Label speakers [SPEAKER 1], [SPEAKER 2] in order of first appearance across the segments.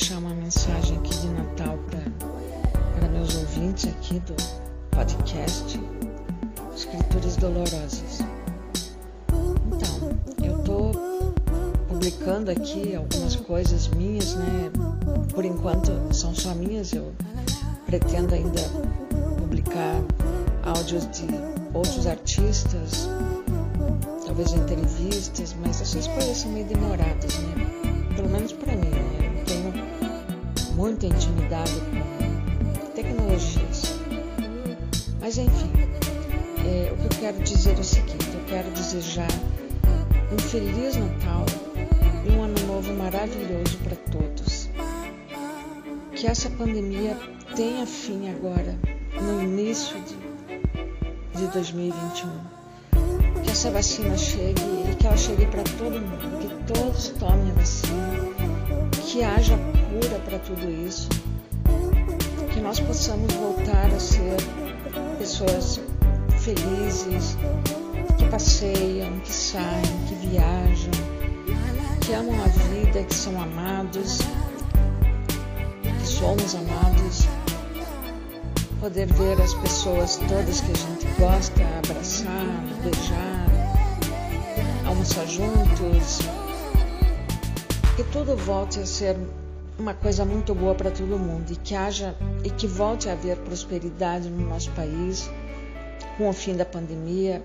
[SPEAKER 1] deixar uma mensagem aqui de Natal para meus ouvintes aqui do podcast Escrituras Dolorosas. Então, eu estou publicando aqui algumas coisas minhas, né? Por enquanto são só minhas, eu pretendo ainda publicar áudios de outros artistas, talvez entrevistas, mas essas coisas são meio demoradas, né? Pelo menos para mim, né? Muita intimidade com tecnologias. Mas enfim, é, o que eu quero dizer é o seguinte: eu quero desejar um Feliz Natal e um Ano Novo maravilhoso para todos. Que essa pandemia tenha fim agora, no início de, de 2021 que essa vacina chegue e que ela chegue para todo mundo, que todos tomem a vacina, que haja cura para tudo isso, que nós possamos voltar a ser pessoas felizes, que passeiam, que saem, que viajam, que amam a vida, que são amados, que somos amados. Poder ver as pessoas todas que a gente gosta, abraçar, beijar, almoçar juntos, que tudo volte a ser uma coisa muito boa para todo mundo e que haja e que volte a haver prosperidade no nosso país com o fim da pandemia,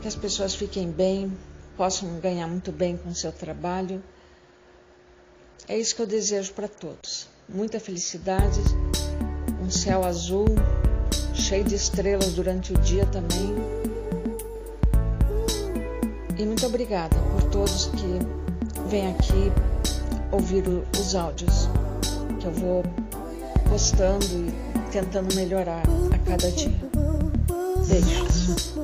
[SPEAKER 1] que as pessoas fiquem bem, possam ganhar muito bem com o seu trabalho. É isso que eu desejo para todos. Muita felicidade um céu azul, cheio de estrelas durante o dia também. E muito obrigada por todos que vêm aqui ouvir os áudios que eu vou postando e tentando melhorar a cada dia. Beijos.